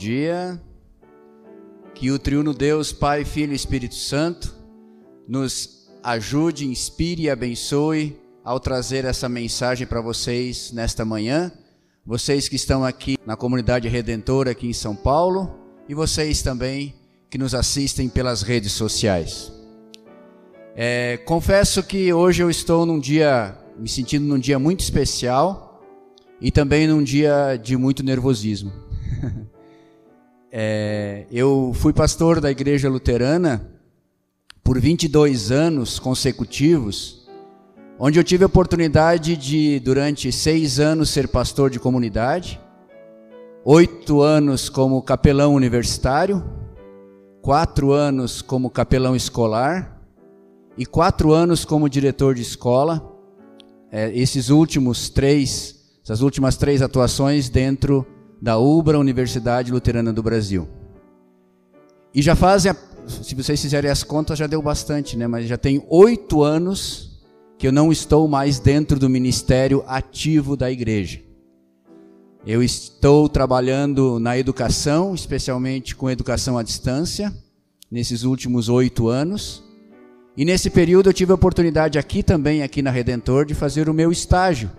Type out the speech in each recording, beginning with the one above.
Dia. Que o triuno Deus, Pai, Filho e Espírito Santo nos ajude, inspire e abençoe ao trazer essa mensagem para vocês nesta manhã. Vocês que estão aqui na comunidade redentora aqui em São Paulo e vocês também que nos assistem pelas redes sociais. É, confesso que hoje eu estou num dia, me sentindo num dia muito especial e também num dia de muito nervosismo. É, eu fui pastor da igreja luterana por 22 anos consecutivos, onde eu tive a oportunidade de, durante seis anos, ser pastor de comunidade, oito anos como capelão universitário, quatro anos como capelão escolar e quatro anos como diretor de escola. É, esses últimos três, essas últimas três atuações dentro da UBRA, Universidade Luterana do Brasil. E já fazem, se vocês fizerem as contas, já deu bastante, né? Mas já tem oito anos que eu não estou mais dentro do ministério ativo da igreja. Eu estou trabalhando na educação, especialmente com educação à distância, nesses últimos oito anos. E nesse período eu tive a oportunidade aqui também, aqui na Redentor, de fazer o meu estágio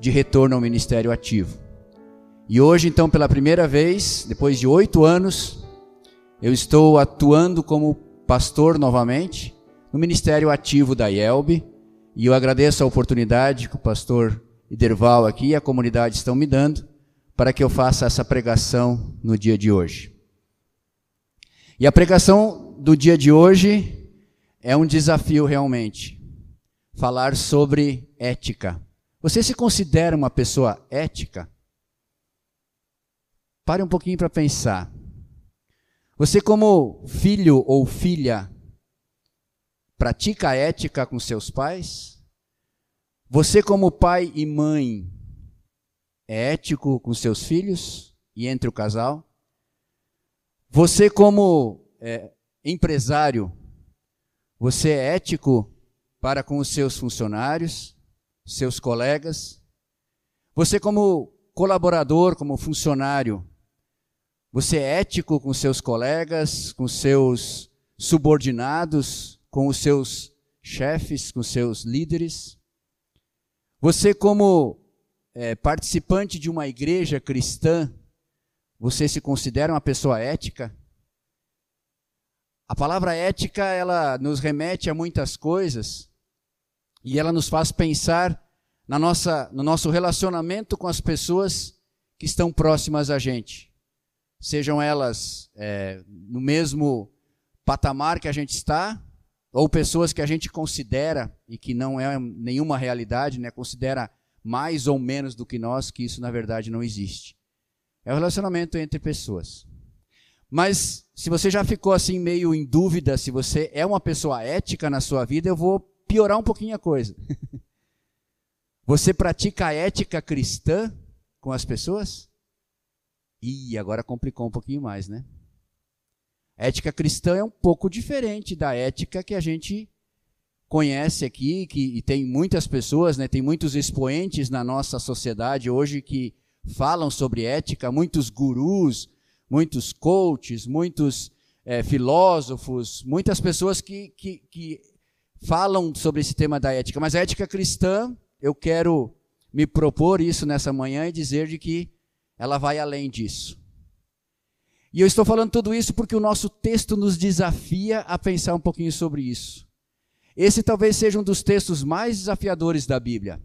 de retorno ao ministério ativo. E hoje, então, pela primeira vez, depois de oito anos, eu estou atuando como pastor novamente no ministério ativo da IELB. E eu agradeço a oportunidade que o pastor Iderval aqui e a comunidade estão me dando para que eu faça essa pregação no dia de hoje. E a pregação do dia de hoje é um desafio realmente. Falar sobre ética. Você se considera uma pessoa ética? Pare um pouquinho para pensar. Você, como filho ou filha, pratica a ética com seus pais? Você, como pai e mãe, é ético com seus filhos e entre o casal? Você, como é, empresário, você é ético para com os seus funcionários, seus colegas? Você, como colaborador, como funcionário, você é ético com seus colegas, com seus subordinados, com os seus chefes, com seus líderes? Você, como é, participante de uma igreja cristã, você se considera uma pessoa ética? A palavra ética, ela nos remete a muitas coisas e ela nos faz pensar na nossa, no nosso relacionamento com as pessoas que estão próximas a gente sejam elas é, no mesmo patamar que a gente está, ou pessoas que a gente considera e que não é nenhuma realidade, né, considera mais ou menos do que nós, que isso na verdade não existe. É o relacionamento entre pessoas. Mas se você já ficou assim meio em dúvida se você é uma pessoa ética na sua vida, eu vou piorar um pouquinho a coisa. você pratica a ética cristã com as pessoas? E agora complicou um pouquinho mais, né? A ética cristã é um pouco diferente da ética que a gente conhece aqui, que e tem muitas pessoas, né, tem muitos expoentes na nossa sociedade hoje que falam sobre ética, muitos gurus, muitos coaches, muitos é, filósofos, muitas pessoas que, que, que falam sobre esse tema da ética. Mas a ética cristã, eu quero me propor isso nessa manhã e dizer de que ela vai além disso. E eu estou falando tudo isso porque o nosso texto nos desafia a pensar um pouquinho sobre isso. Esse talvez seja um dos textos mais desafiadores da Bíblia.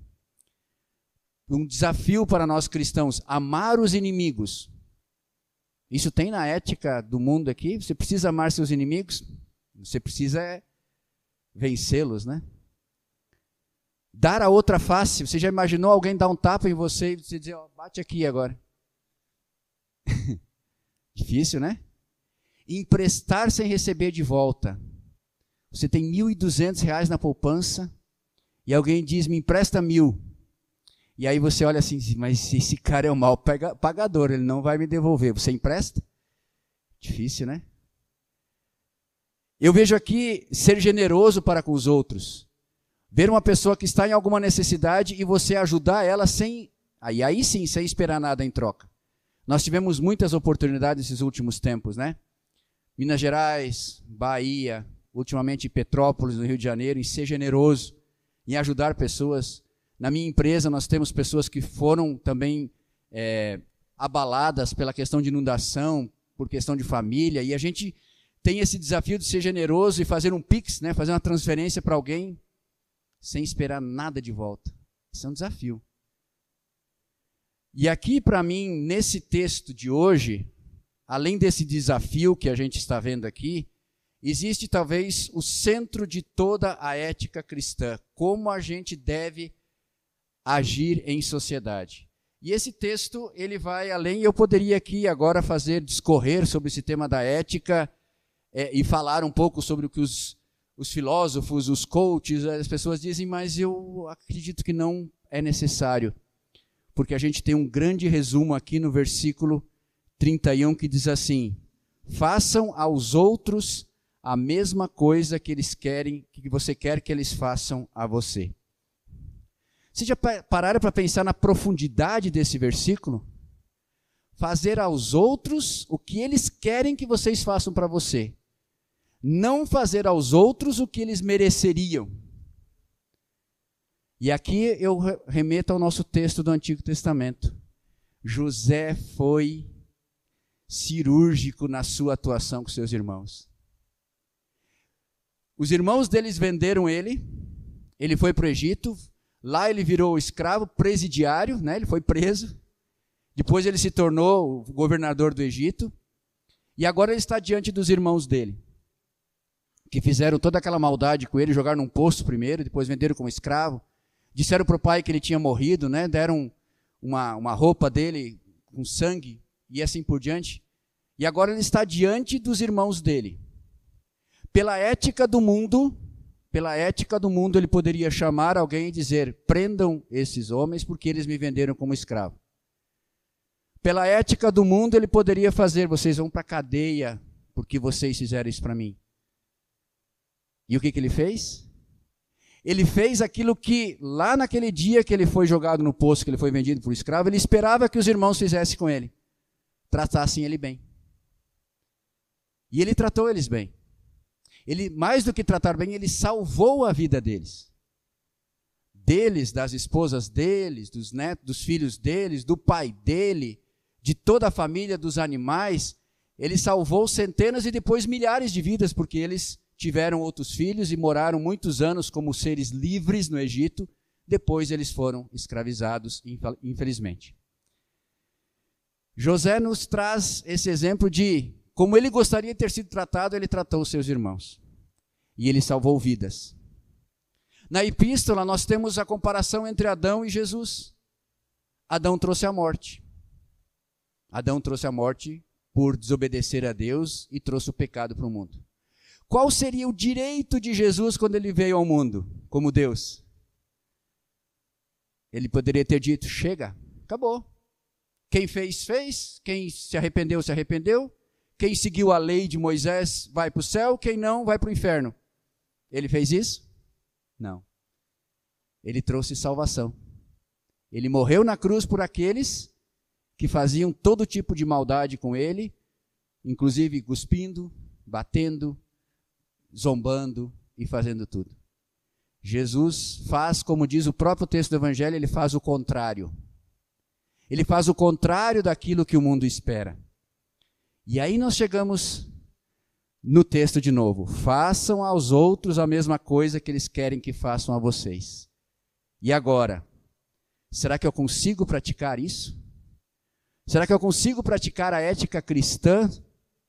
Um desafio para nós cristãos, amar os inimigos. Isso tem na ética do mundo aqui? Você precisa amar seus inimigos? Você precisa é vencê-los, né? Dar a outra face. Você já imaginou alguém dar um tapa em você e você dizer, ó, bate aqui agora? Difícil, né? Emprestar sem receber de volta. Você tem R$ 1.200 na poupança e alguém diz, me empresta mil. E aí você olha assim, mas esse cara é o mal pagador, ele não vai me devolver. Você empresta? Difícil, né? Eu vejo aqui ser generoso para com os outros. Ver uma pessoa que está em alguma necessidade e você ajudar ela sem. Aí, aí sim, sem esperar nada em troca. Nós tivemos muitas oportunidades nesses últimos tempos, né? Minas Gerais, Bahia, ultimamente Petrópolis, no Rio de Janeiro, em ser generoso, em ajudar pessoas. Na minha empresa, nós temos pessoas que foram também é, abaladas pela questão de inundação, por questão de família, e a gente tem esse desafio de ser generoso e fazer um pix, né, fazer uma transferência para alguém sem esperar nada de volta. Isso é um desafio. E aqui, para mim, nesse texto de hoje, além desse desafio que a gente está vendo aqui, existe talvez o centro de toda a ética cristã, como a gente deve agir em sociedade. E esse texto, ele vai além, eu poderia aqui agora fazer, discorrer sobre esse tema da ética é, e falar um pouco sobre o que os, os filósofos, os coaches, as pessoas dizem, mas eu acredito que não é necessário porque a gente tem um grande resumo aqui no versículo 31 que diz assim: Façam aos outros a mesma coisa que eles querem, que você quer que eles façam a você. Vocês já pararam para pensar na profundidade desse versículo? Fazer aos outros o que eles querem que vocês façam para você. Não fazer aos outros o que eles mereceriam. E aqui eu remeto ao nosso texto do Antigo Testamento. José foi cirúrgico na sua atuação com seus irmãos. Os irmãos deles venderam ele, ele foi para o Egito, lá ele virou escravo presidiário, né? ele foi preso. Depois ele se tornou governador do Egito. E agora ele está diante dos irmãos dele, que fizeram toda aquela maldade com ele, jogaram num poço primeiro, depois venderam como escravo, Disseram para o pai que ele tinha morrido, né? deram uma, uma roupa dele com sangue e assim por diante. E agora ele está diante dos irmãos dele. Pela ética do mundo, pela ética do mundo, ele poderia chamar alguém e dizer: prendam esses homens porque eles me venderam como escravo. Pela ética do mundo, ele poderia fazer: vocês vão para a cadeia porque vocês fizeram isso para mim. E o que, que ele fez? Ele fez aquilo que, lá naquele dia que ele foi jogado no poço, que ele foi vendido por escravo, ele esperava que os irmãos fizessem com ele. Tratassem ele bem. E ele tratou eles bem. Ele, mais do que tratar bem, ele salvou a vida deles. Deles, das esposas deles, dos netos, dos filhos deles, do pai dele, de toda a família, dos animais. Ele salvou centenas e depois milhares de vidas, porque eles tiveram outros filhos e moraram muitos anos como seres livres no Egito. Depois eles foram escravizados, infelizmente. José nos traz esse exemplo de como ele gostaria de ter sido tratado, ele tratou os seus irmãos. E ele salvou vidas. Na epístola, nós temos a comparação entre Adão e Jesus. Adão trouxe a morte. Adão trouxe a morte por desobedecer a Deus e trouxe o pecado para o mundo. Qual seria o direito de Jesus quando ele veio ao mundo, como Deus? Ele poderia ter dito: chega, acabou. Quem fez, fez. Quem se arrependeu, se arrependeu. Quem seguiu a lei de Moisés vai para o céu. Quem não, vai para o inferno. Ele fez isso? Não. Ele trouxe salvação. Ele morreu na cruz por aqueles que faziam todo tipo de maldade com ele, inclusive cuspindo, batendo, zombando e fazendo tudo. Jesus faz, como diz o próprio texto do Evangelho, ele faz o contrário. Ele faz o contrário daquilo que o mundo espera. E aí nós chegamos no texto de novo. Façam aos outros a mesma coisa que eles querem que façam a vocês. E agora? Será que eu consigo praticar isso? Será que eu consigo praticar a ética cristã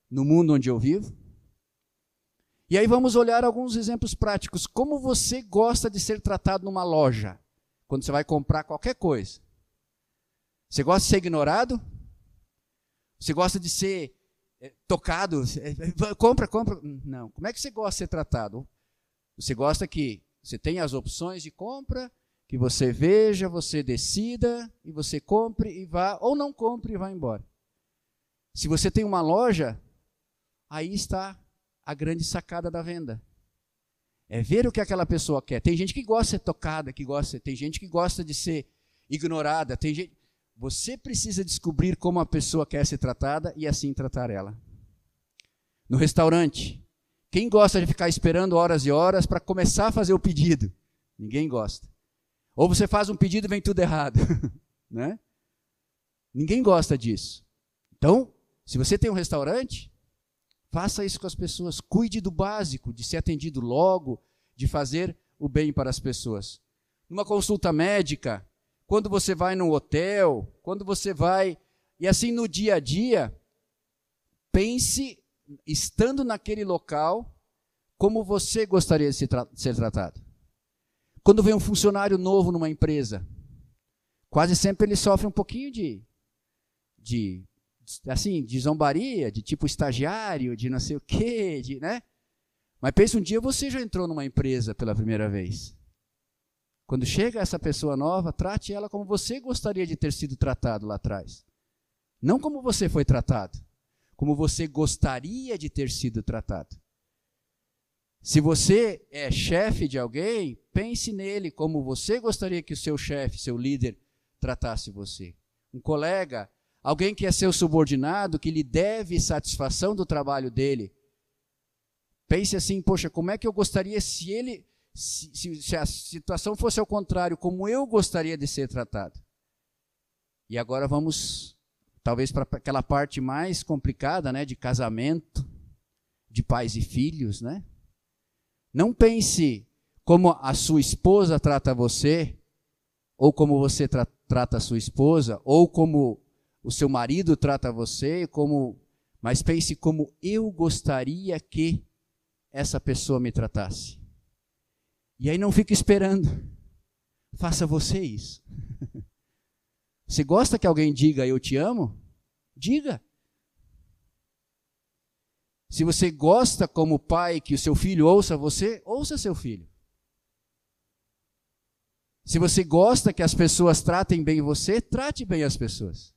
no mundo onde eu vivo? E aí vamos olhar alguns exemplos práticos. Como você gosta de ser tratado numa loja, quando você vai comprar qualquer coisa? Você gosta de ser ignorado? Você gosta de ser é, tocado? É, compra, compra. Não. Como é que você gosta de ser tratado? Você gosta que você tenha as opções de compra, que você veja, você decida e você compre e vá, ou não compre e vá embora. Se você tem uma loja, aí está a grande sacada da venda. É ver o que aquela pessoa quer. Tem gente que gosta de ser tocada, que gosta, tem gente que gosta de ser ignorada, tem gente Você precisa descobrir como a pessoa quer ser tratada e assim tratar ela. No restaurante, quem gosta de ficar esperando horas e horas para começar a fazer o pedido? Ninguém gosta. Ou você faz um pedido e vem tudo errado, né? Ninguém gosta disso. Então, se você tem um restaurante, faça isso com as pessoas. Cuide do básico, de ser atendido logo, de fazer o bem para as pessoas. Numa consulta médica, quando você vai no hotel, quando você vai. E assim no dia a dia, pense, estando naquele local, como você gostaria de ser tratado. Quando vem um funcionário novo numa empresa, quase sempre ele sofre um pouquinho de, de assim, de zombaria, de tipo estagiário, de não sei o quê, de, né? Mas pense um dia você já entrou numa empresa pela primeira vez. Quando chega essa pessoa nova, trate ela como você gostaria de ter sido tratado lá atrás. Não como você foi tratado, como você gostaria de ter sido tratado. Se você é chefe de alguém, pense nele como você gostaria que o seu chefe, seu líder, tratasse você. Um colega, alguém que é seu subordinado, que lhe deve satisfação do trabalho dele. Pense assim, poxa, como é que eu gostaria se ele, se, se, se a situação fosse ao contrário, como eu gostaria de ser tratado? E agora vamos, talvez, para aquela parte mais complicada, né, de casamento, de pais e filhos, né? Não pense como a sua esposa trata você, ou como você tra trata a sua esposa, ou como o seu marido trata você, como mas pense como eu gostaria que essa pessoa me tratasse. E aí não fique esperando. Faça você isso. Você gosta que alguém diga eu te amo? Diga. Se você gosta como pai que o seu filho ouça você, ouça seu filho. Se você gosta que as pessoas tratem bem você, trate bem as pessoas.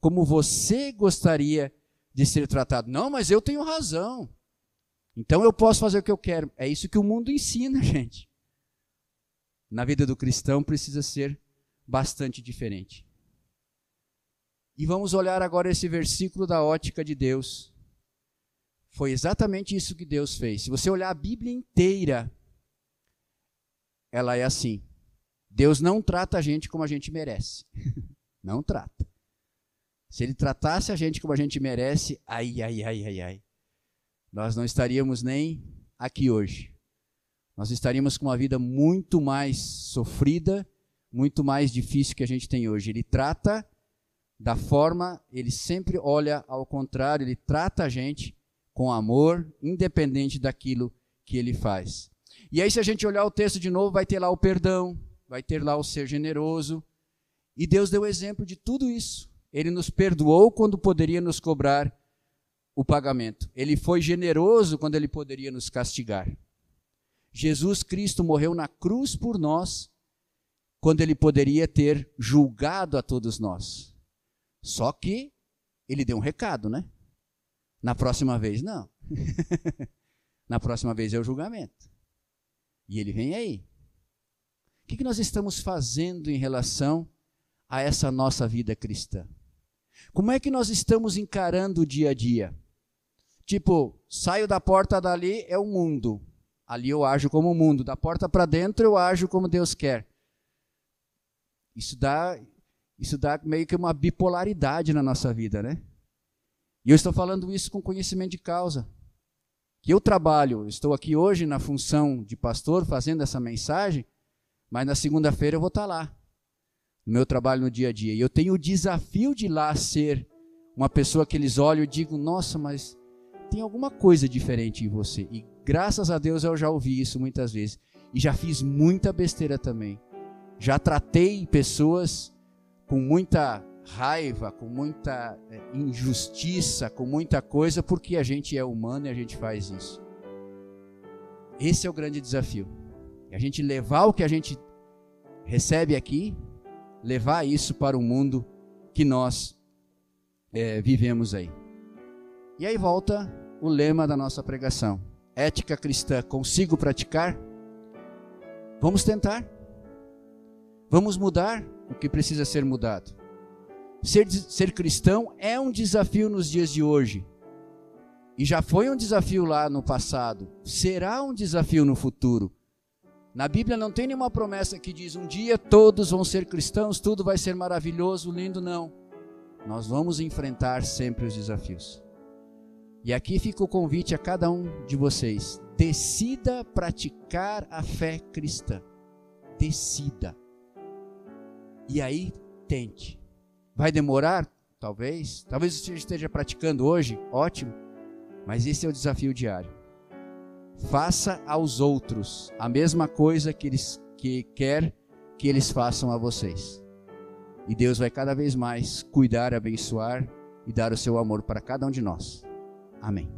Como você gostaria de ser tratado. Não, mas eu tenho razão. Então eu posso fazer o que eu quero. É isso que o mundo ensina, gente. Na vida do cristão precisa ser bastante diferente. E vamos olhar agora esse versículo da ótica de Deus foi exatamente isso que Deus fez. Se você olhar a Bíblia inteira, ela é assim. Deus não trata a gente como a gente merece. não trata. Se ele tratasse a gente como a gente merece, ai, ai, ai, ai, ai. Nós não estaríamos nem aqui hoje. Nós estaríamos com uma vida muito mais sofrida, muito mais difícil que a gente tem hoje. Ele trata da forma, ele sempre olha ao contrário, ele trata a gente com amor, independente daquilo que ele faz. E aí, se a gente olhar o texto de novo, vai ter lá o perdão, vai ter lá o ser generoso. E Deus deu exemplo de tudo isso. Ele nos perdoou quando poderia nos cobrar o pagamento. Ele foi generoso quando ele poderia nos castigar. Jesus Cristo morreu na cruz por nós, quando ele poderia ter julgado a todos nós. Só que ele deu um recado, né? Na próxima vez, não. Na próxima vez é o julgamento. E ele vem aí. O que, nós estamos fazendo em relação a essa nossa vida cristã? Como é que nós estamos encarando o dia a dia? Tipo, saio da porta dali, é o mundo. Ali eu ajo como o mundo. Da porta para dentro eu ajo como Deus quer. Isso dá, isso dá meio que uma bipolaridade na nossa vida, né? E eu estou falando isso com conhecimento de causa. Que eu trabalho, estou aqui hoje na função de pastor fazendo essa mensagem, mas na segunda-feira eu vou estar lá, no meu trabalho no dia a dia. E eu tenho o desafio de lá ser uma pessoa que eles olham e digam: nossa, mas tem alguma coisa diferente em você. E graças a Deus eu já ouvi isso muitas vezes. E já fiz muita besteira também. Já tratei pessoas com muita raiva, com muita é, injustiça, com muita coisa, porque a gente é humano e a gente faz isso. Esse é o grande desafio. A gente levar o que a gente recebe aqui, levar isso para o mundo que nós é, vivemos aí. E aí volta o lema da nossa pregação: ética cristã, consigo praticar? Vamos tentar? Vamos mudar o que precisa ser mudado. Ser, ser cristão é um desafio nos dias de hoje. E já foi um desafio lá no passado. Será um desafio no futuro. Na Bíblia não tem nenhuma promessa que diz um dia todos vão ser cristãos, tudo vai ser maravilhoso, lindo, não. Nós vamos enfrentar sempre os desafios. E aqui fica o convite a cada um de vocês: decida praticar a fé cristã. Decida. E aí, tente. Vai demorar? Talvez. Talvez você esteja praticando hoje, ótimo. Mas esse é o desafio diário. Faça aos outros a mesma coisa que eles que quer que eles façam a vocês. E Deus vai cada vez mais cuidar, abençoar e dar o seu amor para cada um de nós. Amém.